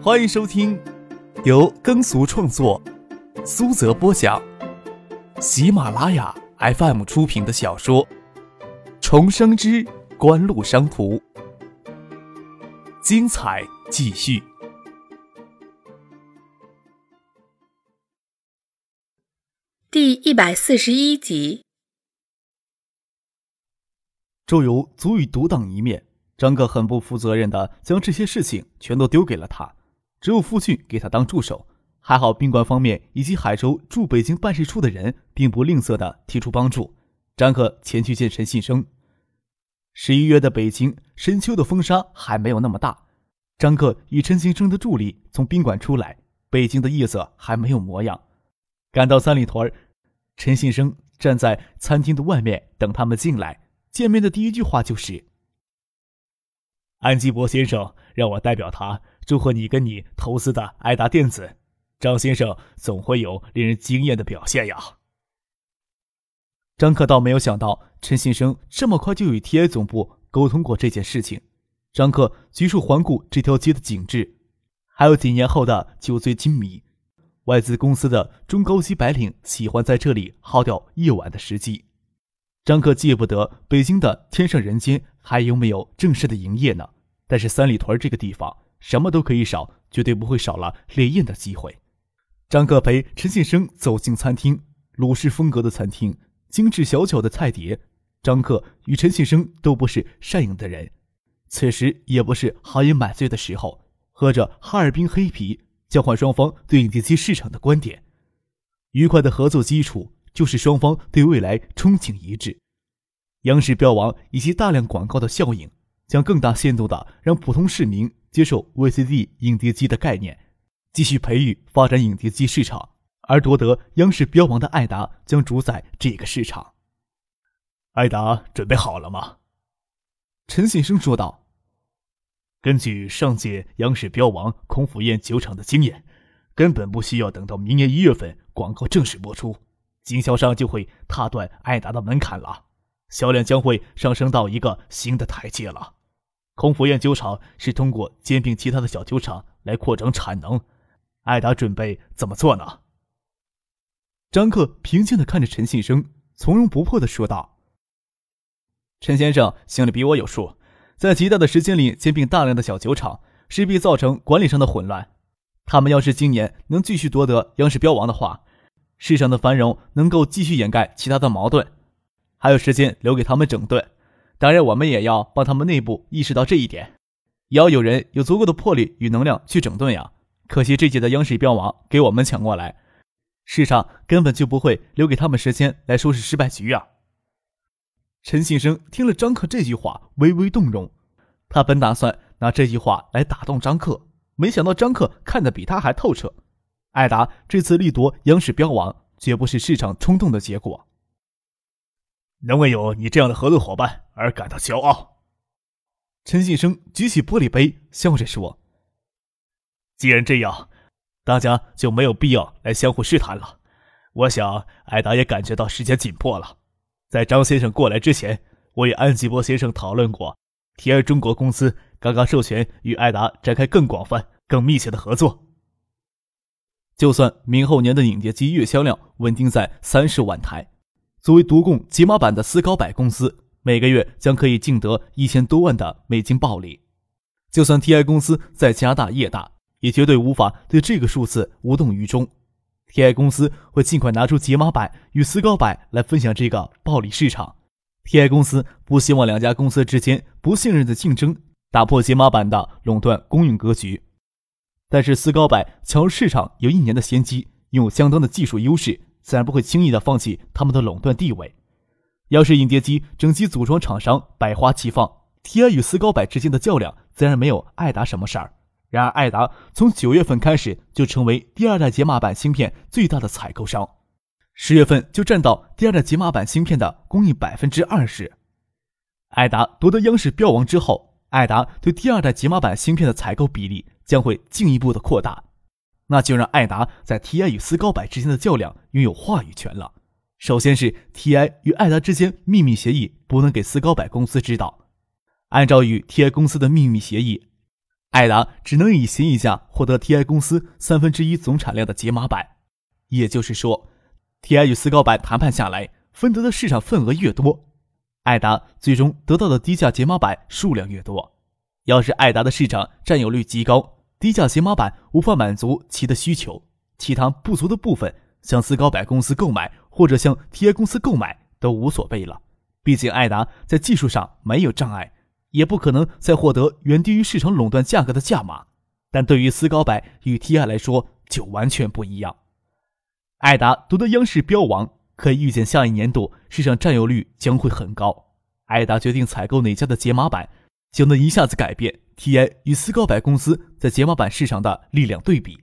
欢迎收听由耕俗创作、苏泽播讲、喜马拉雅 FM 出品的小说《重生之官路商途》，精彩继续。第一百四十一集，周游足以独当一面。张克很不负责任的将这些事情全都丢给了他。只有傅俊给他当助手，还好宾馆方面以及海州驻北京办事处的人并不吝啬的提出帮助。张克前去见陈信生。十一月的北京深秋的风沙还没有那么大。张克与陈信生的助理从宾馆出来，北京的夜色还没有模样。赶到三里屯，陈信生站在餐厅的外面等他们进来。见面的第一句话就是：“安基伯先生让我代表他。”祝贺你跟你投资的爱达电子，张先生总会有令人惊艳的表现呀。张克倒没有想到陈先生这么快就与 TI 总部沟通过这件事情。张克局促环顾这条街的景致，还有几年后的酒醉金迷，外资公司的中高级白领喜欢在这里耗掉夜晚的时机。张克记不得北京的天上人间还有没有正式的营业呢，但是三里屯这个地方。什么都可以少，绝对不会少了烈焰的机会。张克陪陈信生走进餐厅，鲁式风格的餐厅，精致小巧的菜碟。张克与陈信生都不是善饮的人，此时也不是豪饮买醉的时候，喝着哈尔滨黑啤，交换双方对影碟机市场的观点。愉快的合作基础就是双方对未来憧憬一致。央视标王以及大量广告的效应，将更大限度的让普通市民。接受 VCD 影碟机的概念，继续培育发展影碟机市场，而夺得央视标王的爱达将主宰这个市场。爱达准备好了吗？陈信生说道。根据上届央视标王孔府宴酒厂的经验，根本不需要等到明年一月份广告正式播出，经销商就会踏断爱达的门槛了，销量将会上升到一个新的台阶了。空府宴酒厂是通过兼并其他的小酒厂来扩张产能，艾达准备怎么做呢？张克平静的看着陈信生，从容不迫的说道：“陈先生心里比我有数，在极大的时间里兼并大量的小酒厂，势必造成管理上的混乱。他们要是今年能继续夺得央视标王的话，市场的繁荣能够继续掩盖其他的矛盾，还有时间留给他们整顿。”当然，我们也要帮他们内部意识到这一点，也要有人有足够的魄力与能量去整顿呀。可惜这届的央视标王给我们抢过来，市场根本就不会留给他们时间来收拾失败局啊。陈信生听了张克这句话，微微动容。他本打算拿这句话来打动张克，没想到张克看得比他还透彻。艾达这次力夺央视标王，绝不是市场冲动的结果。能为有你这样的合作伙伴而感到骄傲。陈信生举起玻璃杯，笑着说：“既然这样，大家就没有必要来相互试探了。我想，艾达也感觉到时间紧迫了。在张先生过来之前，我与安吉波先生讨论过提尔中国公司刚刚授权与艾达展开更广泛、更密切的合作。就算明后年的影碟机月销量稳定在三十万台。”作为独供解码版的斯高柏公司，每个月将可以净得一千多万的美金暴利。就算 TI 公司再家大业大，也绝对无法对这个数字无动于衷。TI 公司会尽快拿出解码版与斯高柏来分享这个暴利市场。TI 公司不希望两家公司之间不信任的竞争打破解码版的垄断供应格局。但是斯高柏抢入市场有一年的先机，拥有相当的技术优势。自然不会轻易的放弃他们的垄断地位。要是影碟机整机组装厂商百花齐放，TI 与斯高柏之间的较量自然没有艾达什么事儿。然而，艾达从九月份开始就成为第二代解码版芯片最大的采购商，十月份就占到第二代解码版芯片的供应百分之二十。艾达夺得央视标王之后，艾达对第二代解码版芯片的采购比例将会进一步的扩大。那就让艾达在 TI 与斯高柏之间的较量拥有话语权了。首先是 TI 与艾达之间秘密协议不能给斯高柏公司知道。按照与 TI 公司的秘密协议，艾达只能以协议价获得 TI 公司三分之一总产量的解码板。也就是说，TI 与斯高柏谈判下来，分得的市场份额越多，艾达最终得到的低价解码板数量越多。要是艾达的市场占有率极高，低价解码板无法满足其的需求，其他不足的部分向斯高柏公司购买或者向 TI 公司购买都无所谓了。毕竟艾达在技术上没有障碍，也不可能再获得远低于市场垄断价格的价码。但对于斯高柏与 TI 来说就完全不一样。艾达夺得央视标王，可以预见下一年度市场占有率将会很高。艾达决定采购哪家的解码板，就能一下子改变 TI 与斯高柏公司在解码板市场的力量对比。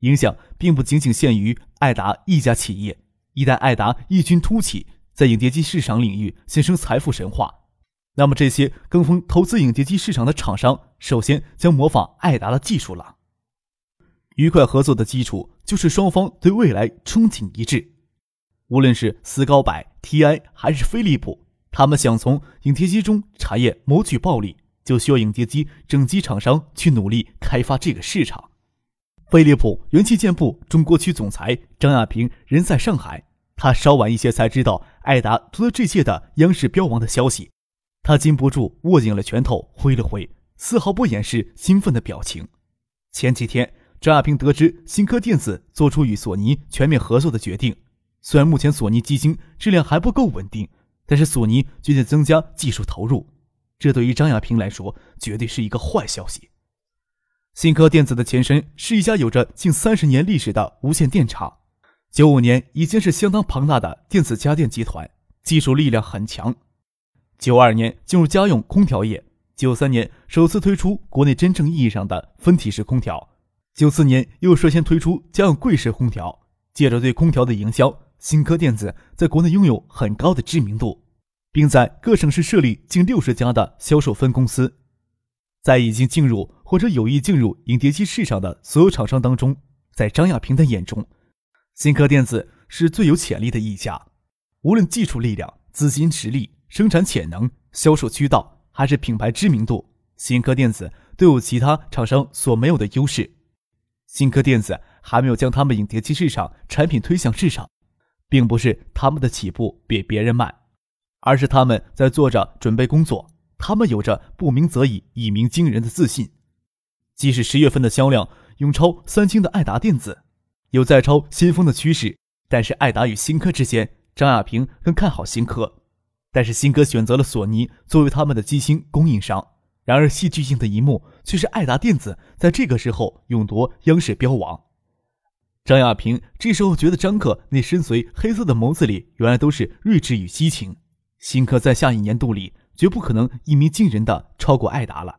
影响并不仅仅限于艾达一家企业。一旦艾达异军突起，在影碟机市场领域形成财富神话，那么这些跟风投资影碟机市场的厂商，首先将模仿艾达的技术了。愉快合作的基础就是双方对未来憧憬一致。无论是斯高柏、TI 还是飞利浦，他们想从影碟机中产业谋取暴利，就需要影碟机整机厂商去努力开发这个市场。飞利浦元器件部中国区总裁张亚平人在上海，他稍晚一些才知道艾达夺得这届的央视标王的消息，他禁不住握紧了拳头，挥了挥，丝毫不掩饰兴奋的表情。前几天。张亚平得知新科电子做出与索尼全面合作的决定，虽然目前索尼机芯质量还不够稳定，但是索尼决定增加技术投入，这对于张亚平来说绝对是一个坏消息。新科电子的前身是一家有着近三十年历史的无线电厂，九五年已经是相当庞大的电子家电集团，技术力量很强。九二年进入家用空调业，九三年首次推出国内真正意义上的分体式空调。九四年又率先推出家用柜式空调，借着对空调的营销，新科电子在国内拥有很高的知名度，并在各省市设立近六十家的销售分公司。在已经进入或者有意进入影碟机市场的所有厂商当中，在张亚平的眼中，新科电子是最有潜力的一家。无论技术力量、资金实力、生产潜能、销售渠道，还是品牌知名度，新科电子都有其他厂商所没有的优势。新科电子还没有将他们影碟机市场产品推向市场，并不是他们的起步比别人慢，而是他们在做着准备工作。他们有着不鸣则已，一鸣惊人的自信。即使十月份的销量永超三星的爱达电子，有再超先锋的趋势，但是爱达与新科之间，张亚平更看好新科。但是新科选择了索尼作为他们的机芯供应商。然而，戏剧性的一幕却是爱达电子在这个时候勇夺央视标王。张亚平这时候觉得张克那深邃黑色的眸子里原来都是睿智与激情。新科在下一年度里绝不可能一鸣惊人的超过艾达了。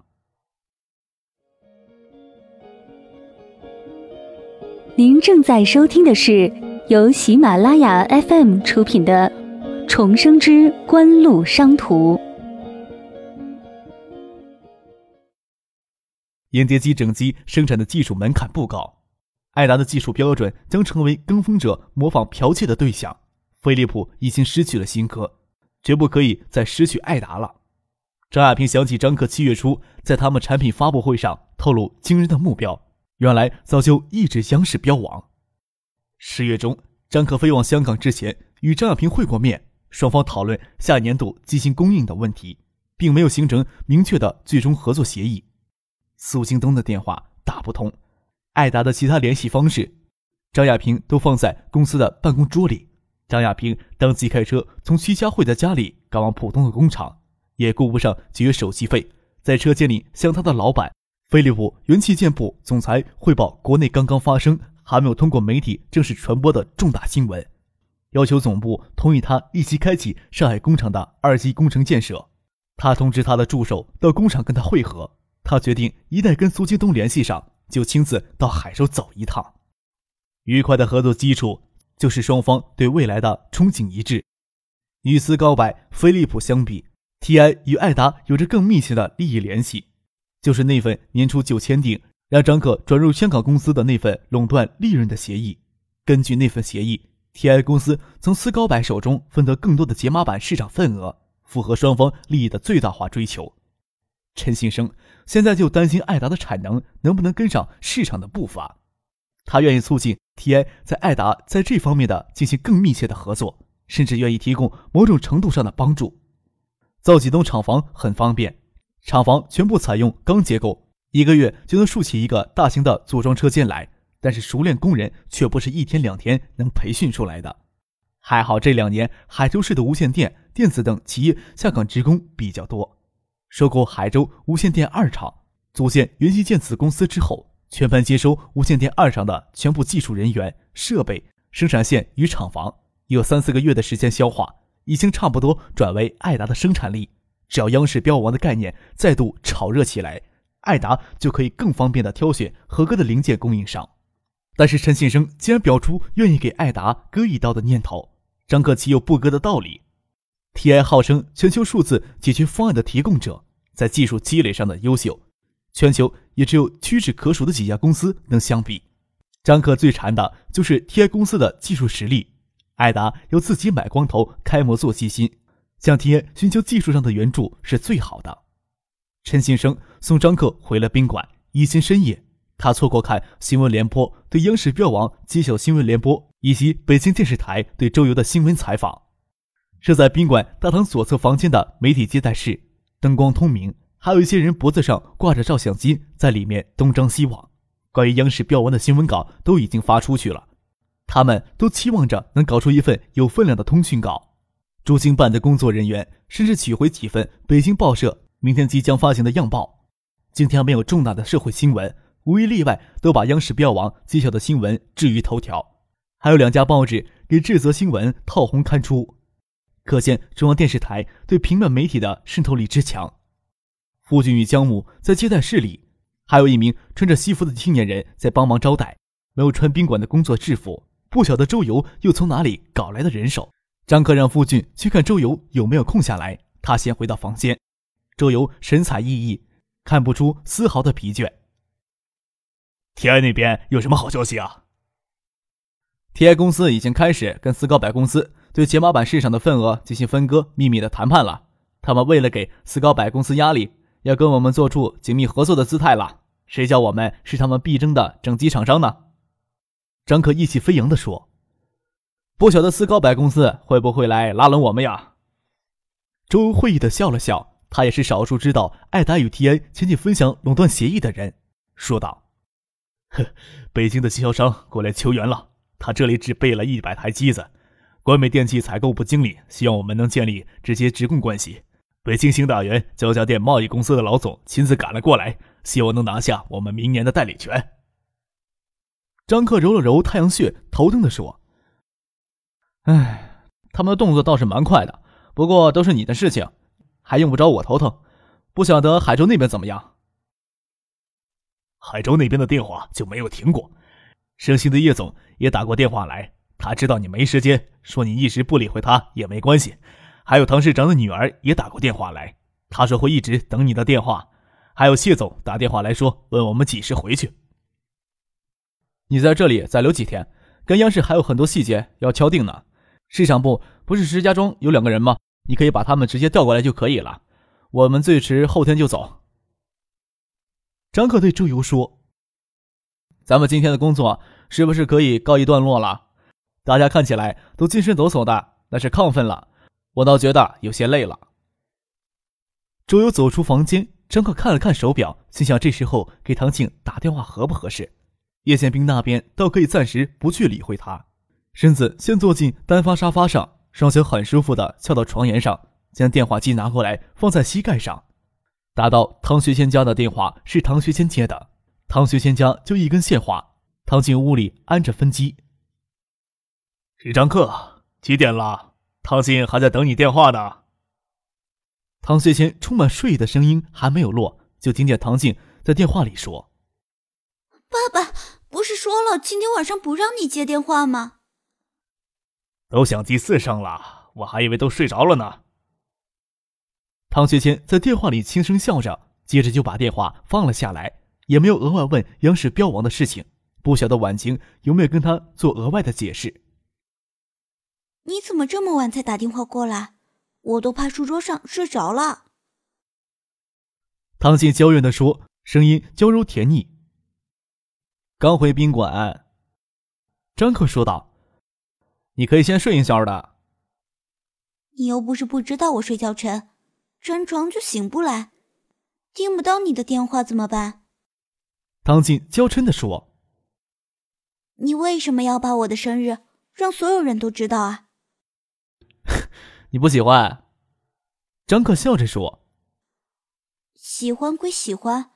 您正在收听的是由喜马拉雅 FM 出品的《重生之官路商途》。烟碟机整机生产的技术门槛不高，艾达的技术标准将成为跟风者模仿剽窃的对象。飞利浦已经失去了新科，绝不可以再失去艾达了。张亚平想起张克七月初在他们产品发布会上透露惊人的目标，原来早就一直央视标王。十月中，张克飞往香港之前与张亚平会过面，双方讨论下年度机芯供应的问题，并没有形成明确的最终合作协议。苏京东的电话打不通，艾达的其他联系方式，张亚平都放在公司的办公桌里。张亚平当即开车从徐家汇的家里赶往浦东的工厂，也顾不上节约手续费，在车间里向他的老板飞利浦元器件部总裁汇报国内刚刚发生还没有通过媒体正式传播的重大新闻，要求总部同意他一起开启上海工厂的二级工程建设。他通知他的助手到工厂跟他会合。他决定，一旦跟苏京东联系上，就亲自到海州走一趟。愉快的合作基础就是双方对未来的憧憬一致。与斯高柏、飞利浦相比，TI 与艾达有着更密切的利益联系，就是那份年初就签订让张可转入香港公司的那份垄断利润的协议。根据那份协议，TI 公司从斯高柏手中分得更多的解码板市场份额，符合双方利益的最大化追求。陈信生现在就担心艾达的产能能不能跟上市场的步伐。他愿意促进 TI 在艾达在这方面的进行更密切的合作，甚至愿意提供某种程度上的帮助。造几栋厂房很方便，厂房全部采用钢结构，一个月就能竖起一个大型的组装车间来。但是熟练工人却不是一天两天能培训出来的。还好这两年海州市的无线电、电子等企业下岗职工比较多。收购海州无线电二厂，组建元熙电子公司之后，全盘接收无线电二厂的全部技术人员、设备、生产线与厂房，有三四个月的时间消化。已经差不多转为爱达的生产力，只要央视标王的概念再度炒热起来，爱达就可以更方便的挑选合格的零件供应商。但是陈信生竟然表出愿意给爱达割一刀的念头，张克岂有不割的道理？TI 号称全球数字解决方案的提供者，在技术积累上的优秀，全球也只有屈指可数的几家公司能相比。张克最馋的就是 TI 公司的技术实力。艾达要自己买光头、开模做机芯，向 TI 寻求技术上的援助是最好的。陈新生送张克回了宾馆，已经深夜，他错过看新闻联播对央视标王揭晓新闻联播以及北京电视台对周游的新闻采访。设在宾馆大堂左侧房间的媒体接待室，灯光通明，还有一些人脖子上挂着照相机，在里面东张西望。关于央视标文的新闻稿都已经发出去了。他们都期望着能搞出一份有分量的通讯稿。驻京办的工作人员甚至取回几份北京报社明天即将发行的样报。今天没有重大的社会新闻，无一例外都把央视标王揭晓的新闻置于头条。还有两家报纸给这则新闻套红刊出，可见中央电视台对平面媒体的渗透力之强。傅俊与江母在接待室里，还有一名穿着西服的青年人在帮忙招待，没有穿宾馆的工作制服。不晓得周游又从哪里搞来的人手。张克让傅俊去看周游有没有空下来，他先回到房间。周游神采奕奕，看不出丝毫的疲倦。TI 那边有什么好消息啊？TI 公司已经开始跟斯高柏公司对解码板市场的份额进行分割、秘密的谈判了。他们为了给斯高柏公司压力，要跟我们做出紧密合作的姿态了。谁叫我们是他们必争的整机厂商呢？张可意气飞扬地说：“不晓得斯高柏公司会不会来拉拢我们呀？”周会意的笑了笑，他也是少数知道艾达与 TN 签订分享垄断协议的人，说道：“呵，北京的经销商过来求援了，他这里只备了一百台机子。关美电器采购部经理希望我们能建立直接直供关系。北京星大元交家电贸易公司的老总亲自赶了过来，希望能拿下我们明年的代理权。”张克揉了揉太阳穴，头疼的说：“哎，他们的动作倒是蛮快的，不过都是你的事情，还用不着我头疼。不晓得海州那边怎么样？海州那边的电话就没有停过，盛兴的叶总也打过电话来，他知道你没时间，说你一时不理会他也没关系。还有唐市长的女儿也打过电话来，他说会一直等你的电话。还有谢总打电话来说，问我们几时回去。”你在这里再留几天，跟央视还有很多细节要敲定呢。市场部不是石家庄有两个人吗？你可以把他们直接调过来就可以了。我们最迟后天就走。张克对周游说：“咱们今天的工作是不是可以告一段落了？大家看起来都精神抖擞的，那是亢奋了。我倒觉得有些累了。”周游走出房间，张克看了看手表，心想这时候给唐静打电话合不合适？叶宪兵那边倒可以暂时不去理会他，身子先坐进单发沙发上，双脚很舒服的翘到床沿上，将电话机拿过来放在膝盖上。打到唐学谦家的电话是唐学谦接的，唐学谦家就一根线话。唐静屋里安着分机。是张克，几点了？唐静还在等你电话呢。唐学谦充满睡意的声音还没有落，就听见唐静在电话里说。爸爸不是说了今天晚上不让你接电话吗？都响第四声了，我还以为都睡着了呢。唐学谦在电话里轻声笑着，接着就把电话放了下来，也没有额外问央视标王的事情。不晓得婉晴有没有跟他做额外的解释？你怎么这么晚才打电话过来？我都怕书桌上睡着了。唐静娇怨的说，声音娇柔甜腻。刚回宾馆，张克说道：“你可以先睡一觉的。你又不是不知道我睡觉沉，沾床就醒不来，听不到你的电话怎么办？”唐静娇嗔的说：“你为什么要把我的生日让所有人都知道啊？”你不喜欢？张克笑着说：“喜欢归喜欢，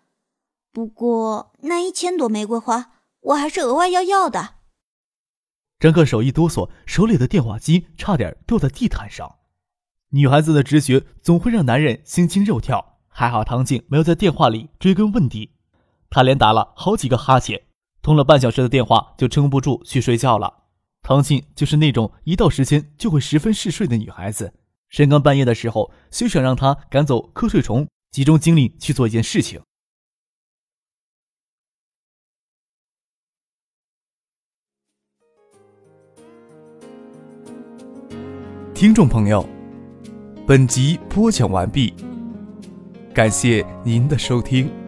不过那一千朵玫瑰花，我还是额外要要的。”张克手一哆嗦，手里的电话机差点掉在地毯上。女孩子的直觉总会让男人心惊肉跳，还好唐静没有在电话里追根问底。他连打了好几个哈欠，通了半小时的电话就撑不住去睡觉了。唐静就是那种一到时间就会十分嗜睡的女孩子，深更半夜的时候休想让她赶走瞌睡虫，集中精力去做一件事情。听众朋友，本集播讲完毕，感谢您的收听。